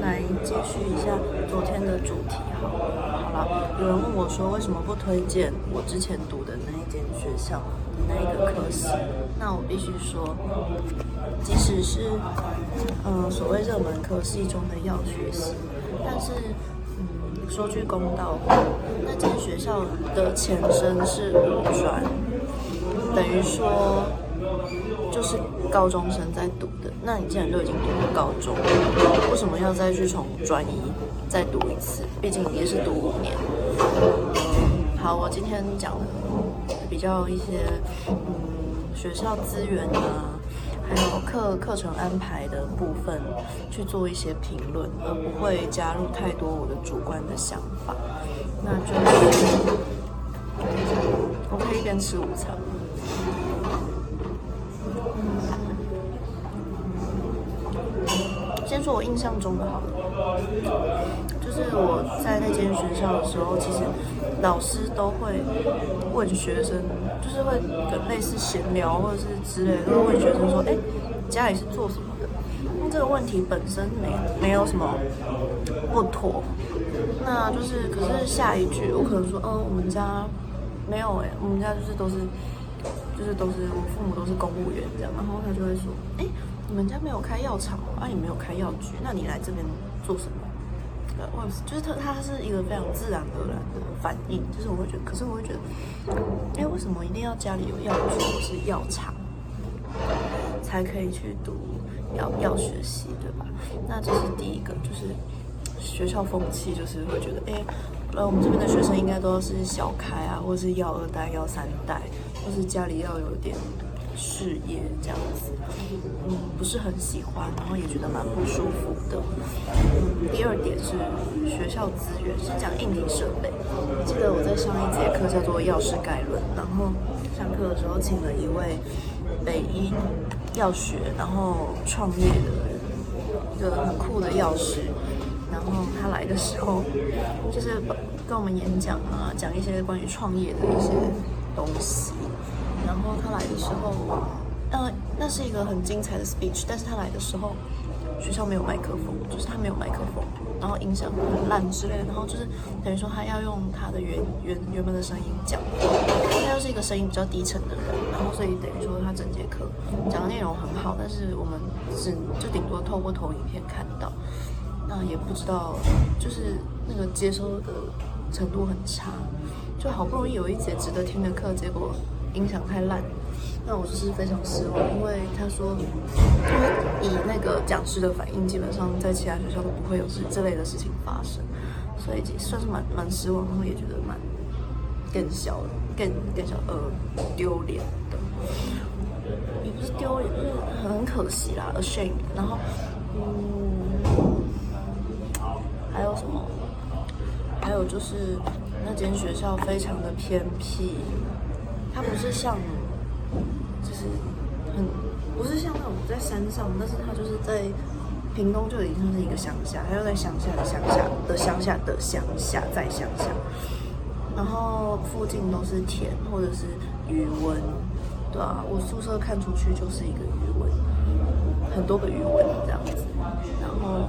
来接续一下昨天的主题好了。好了，有人问我说为什么不推荐我之前读的那一间学校的那一个科系？那我必须说，即使是嗯、呃所谓热门科系中的药学系，但是嗯说句公道话，那间学校的前身是五专，等于说。就是高中生在读的，那你既然都已经读过高中，为什么要再去从专一再读一次？毕竟也是读五年。好，我今天讲的比较一些嗯学校资源啊，还有课课程安排的部分去做一些评论，而不会加入太多我的主观的想法。那就是我可以一边吃午餐。说我印象中的好，就是我在那间学校的时候，其实老师都会问学生，就是会跟类似闲聊或者是之类的，都会问学生说：“哎，家里是做什么的？”那这个问题本身没没有什么不妥，那就是可是下一句我可能说：“嗯，我们家没有哎、我们家就是都是就是都是我父母都是公务员这样。”然后他就会说：“哎。”你们家没有开药厂，啊，也没有开药局，那你来这边做什么？呃，我就是他，他是一个非常自然而然的反应，就是我会觉得，可是我会觉得，哎，为什么一定要家里有药局或是药厂才可以去读药药学系，对吧？那这是第一个，就是学校风气，就是会觉得，哎，呃，我们这边的学生应该都是小开啊，或是药二代、药三代，或是家里要有点。事业这样子，嗯，不是很喜欢，然后也觉得蛮不舒服的。嗯，第二点是学校资源，是讲硬体设备。记得我在上一节课叫做药师概论，然后上课的时候请了一位北医药学，然后创业的人一个很酷的药师，然后他来的时候就是跟我们演讲啊，讲一些关于创业的一些东西。然后他来的时候，呃，那是一个很精彩的 speech，但是他来的时候，学校没有麦克风，就是他没有麦克风，然后音响很烂之类的，然后就是等于说他要用他的原原原本的声音讲，他又是一个声音比较低沉的人，然后所以等于说他整节课讲的内容很好，但是我们只就顶多透过投影片看到，那也不知道就是那个接收的程度很差，就好不容易有一节值得听的课，结果。音响太烂，那我就是非常失望，因为他说，因为以那个讲师的反应，基本上在其他学校都不会有这这类的事情发生，所以算是蛮蛮失望，然后也觉得蛮更小更更小呃丢脸的，也不是丢脸，就是很可惜啦，ashame。然后嗯，还有什么？还有就是那间学校非常的偏僻。它不是像，就是很不是像那种在山上，但是它就是在屏东就已经是一个乡下，它又在乡下的乡下的乡下的乡下在乡下，然后附近都是田或者是渔温，对啊，我宿舍看出去就是一个渔温，很多个渔温这样子，然后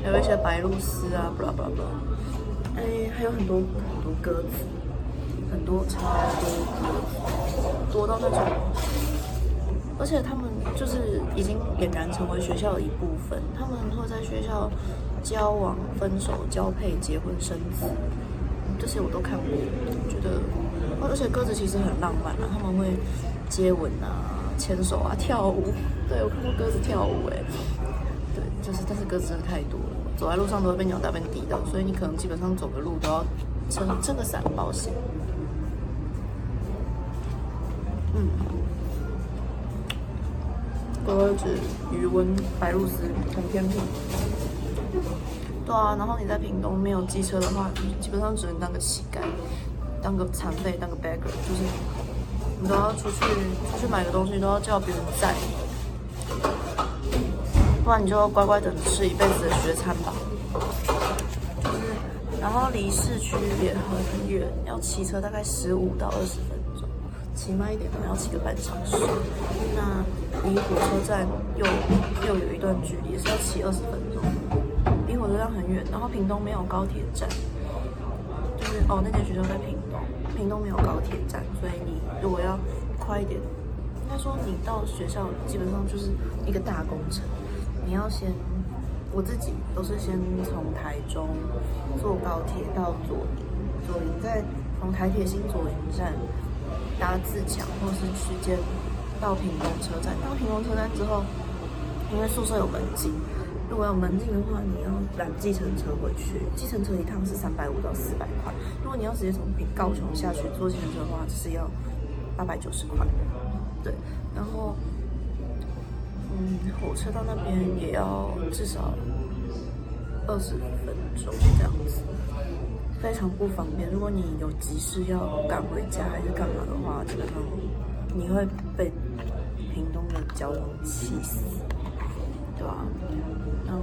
还有一些白鹭鸶啊，巴拉巴拉巴拉，哎，还有很多很多鸽子。很多超多多到那种，而且他们就是已经俨然成为学校的一部分。他们会在学校交往、分手、交配、结婚、生子，这些我都看过。我觉得，而且鸽子其实很浪漫啊，他们会接吻啊、牵手啊、跳舞。对我看过鸽子跳舞，哎，对，就是但是鸽子真的太多了，走在路上都会被鸟大便滴到，所以你可能基本上走个路都要撑撑个伞保险。嗯，鸽子、渔温、白鹭鸶很偏僻。对啊，然后你在屏东没有机车的话，基本上只能当个乞丐，当个残废，当个 beggar，就是你都要出去出去买个东西都要叫别人载，不然你就乖乖等吃一辈子的学餐吧。就是，然后离市区也很远，要骑车大概十五到二十分。骑慢一点可能要骑个半小时，那离火车站又又有一段距离，是要骑二十分钟。离火车站很远，然后屏东没有高铁站，就是哦那间学校在屏东，屏东没有高铁站，所以你如果要快一点，应该说你到学校基本上就是一个大工程，你要先。我自己都是先从台中坐高铁到左营，左营再从台铁新左营站搭自强或是区间到屏东车站。到屏东车站之后，因为宿舍有门禁，如果有门禁的话，你要拦计程车回去。计程车一趟是三百五到四百块。如果你要直接从高雄下去坐计程车的话，是要八百九十块。对，然后。嗯，火车到那边也要至少二十分钟这样子，非常不方便。如果你有急事要赶回家还是干嘛的话，基本上你会被屏东的交通气死，对吧？然后，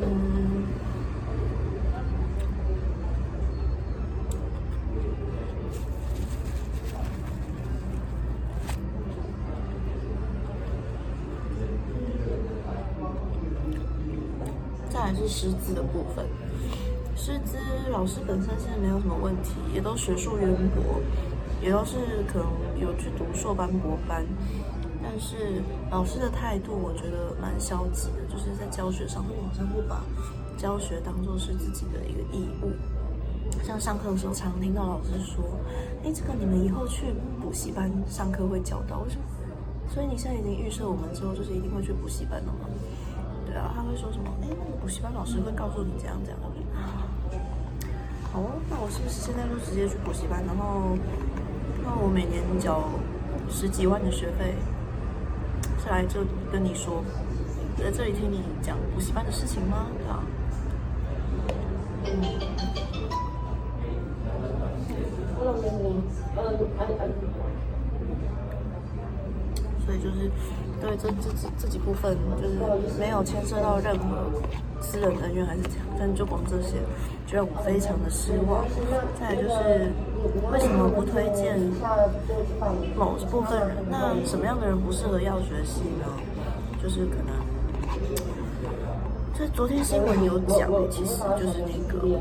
嗯。还是师资的部分，师资老师本身现在没有什么问题，也都学术渊博，也都是可能有去读硕班博班，但是老师的态度我觉得蛮消极的，就是在教学上，他好像不把教学当做是自己的一个义务。像上课的时候，常听到老师说：“哎，这个你们以后去补习班上课会教到。”为什么？所以你现在已经预设我们之后就是一定会去补习班了吗？对啊，他会说什么？哎，那个补习班老师会告诉你这样这样。好，那我是不是现在就直接去补习班？然后，那我每年交十几万的学费，是来这跟你说，在这里听你讲补习班的事情吗？对啊。所以就是。对，这这这这几部分就是没有牵涉到任何私人恩怨还是怎样，但就光这些，就让我非常的失望。再就是为什么不推荐某部分人？那什么样的人不适合药学系呢？就是可能，这昨天新闻有讲，其实就是那个，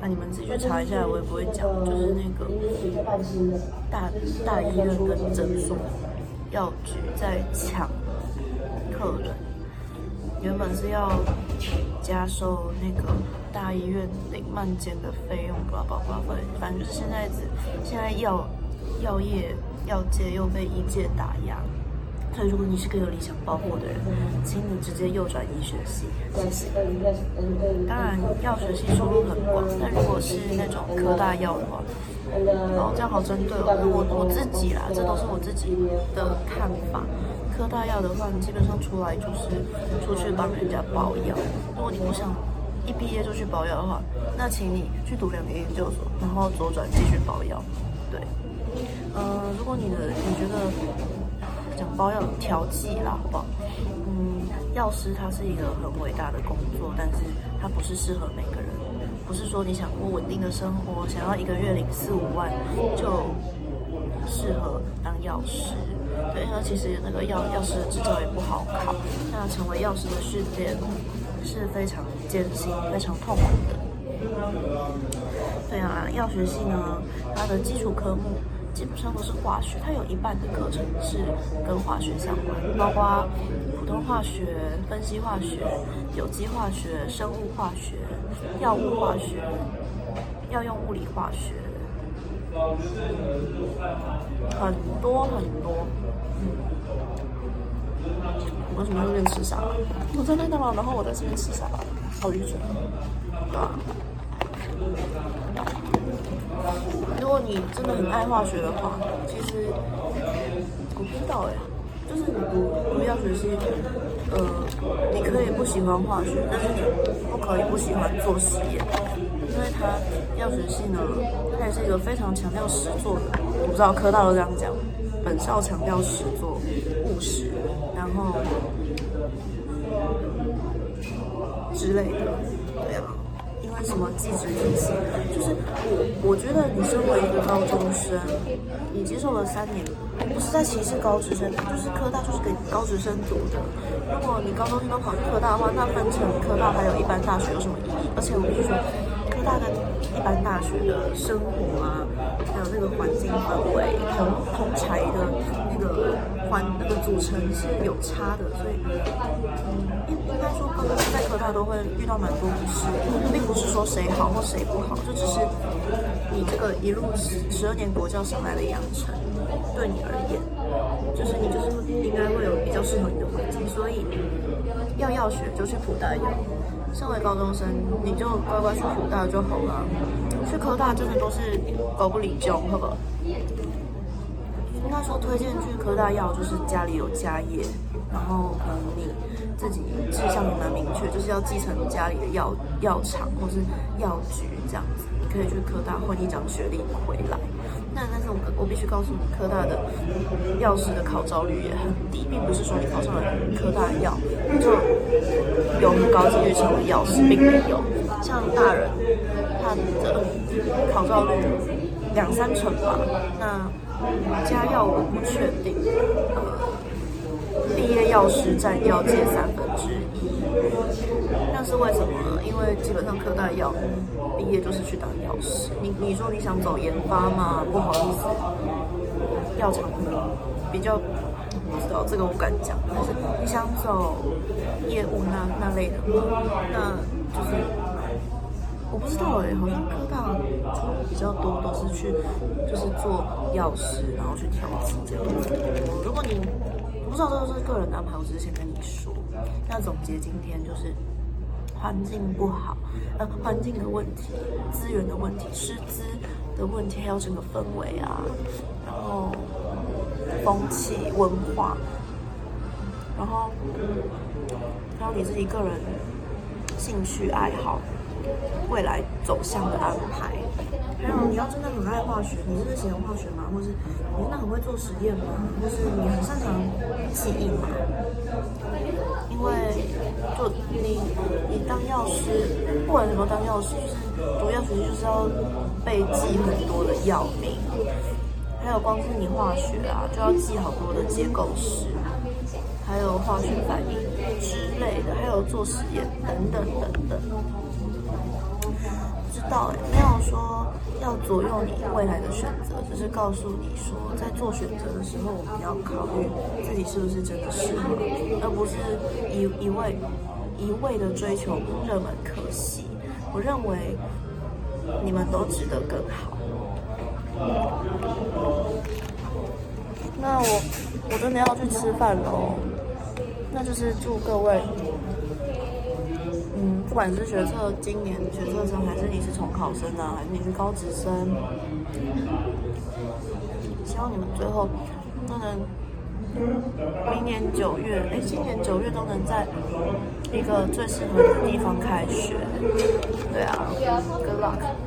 啊，你们自己去查一下，我也不会讲，就是那个大大医院跟诊所。药局在抢客人，原本是要加收那个大医院领慢件的费用，不不不，反正就是现在子现在药药业药界又被医界打压，所以如果你是个有理想抱负的人，请你直接右转医学系，谢谢。当然药学系收入很广，但如果是那种科大药的话。哦，这样好针对哦。我我自己啦，这都是我自己的看法。科大药的话，你基本上出来就是出去帮人家包药。如果你不想一毕业就去包药的话，那请你去读两年研究所，然后左转继续包药。对，呃，如果你的你觉得讲包药调剂啦，好不好？嗯，药师他是一个很伟大的工作，但是他不是适合每个。不是说你想过稳定的生活，想要一个月领四五万就适合当药师。对，因为其实那个药药师的执照也不好考，那成为药师的训练是非常艰辛、非常痛苦的。对啊，药学系呢，它的基础科目基本上都是化学，它有一半的课程是跟化学相关，包括普通化学、分析化学、有机化学、生物化学。药物化学、药用物理化学，很多很多。嗯，为什么这边吃沙拉？我在麦当劳，然后我在这边吃沙拉，好愚蠢，对吧？如果你真的很爱化学的话，其实我不知道哎，就是你读读药学系。呃，你可以不喜欢化学，但是不可以不喜欢做实验，因为它药学系呢，它也是一个非常强调实做的。我不知道科大都这样讲，本校强调实做、务实，然后之类的，对啊。为什么技职体系，就是我我觉得你身为一个高中生，你接受了三年，不是在歧视高职生，就是科大就是给高职生读的。如果你高中生都跑去科大的话，那分成科大还有一般大学有什么意义？而且我跟你说，科大跟一般大学的生活啊，还有那个环境氛围，同同才的那个环那个组成是有差的，所以嗯，应应该说高中在科大都会遇到蛮多不适，并不是说谁好或谁不好，就只是你这个一路十十二年国教上来的养成，对你而言，就是你就是应该会有比较适合你的环境，所以要要学就去普大要。身为高中生，你就乖乖去普大就好了。去科大真的都是狗不理教，好不好？他说推荐去科大药，就是家里有家业，然后可能你自己志向也蛮明确，就是要继承家里的药药厂或是药局这样子，你可以去科大混一张学历回来。那但是我我必须告诉你，科大的药师的考招率也很低，并不是说你考上了科大药就有很高几率成为药师，并没有。像大人他的考招率两三成吧，那加药我不确定。毕业药师占药界三分之一，那是为什么呢？因为基本上科大药毕业就是去当药师。你你说你想走研发嘛？不好意思，药厂比较不知道这个我敢讲。但是你想走业务那那类的，那就是我不知道哎，好像科大比较多都是去就是做药师，然后去调剂这样子。如果你我不知道这都是个人安排，我只是先跟你说。那总结今天就是环境不好，呃，环境的问题、资源的问题、师资的问题，还有整个氛围啊，然后风气、文化，然后还有你自己个人兴趣爱好、未来走向的安排。还有，你要真的很爱化学，你真的喜欢化学吗？或是你真的很会做实验吗？或是你很擅长记忆吗？因为就你你当药师，不管什么当药师，就是读药学就是要背记很多的药名，还有光是你化学啊，就要记好多的结构式，还有化学反应之类的，还有做实验等等等等。知道哎，没有说要左右你未来的选择，只是告诉你说，在做选择的时候，我们要考虑自己是不是真的适合，而不是一一味一味的追求热门科系。我认为你们都值得更好。那我我真的要去吃饭喽，那就是祝各位。嗯，不管是学测今年学测生，还是你是重考生呢，还是你是高职生，希望你们最后都能明年九月，哎，今年九月都能在一个最适合的地方开学。对啊，Good luck。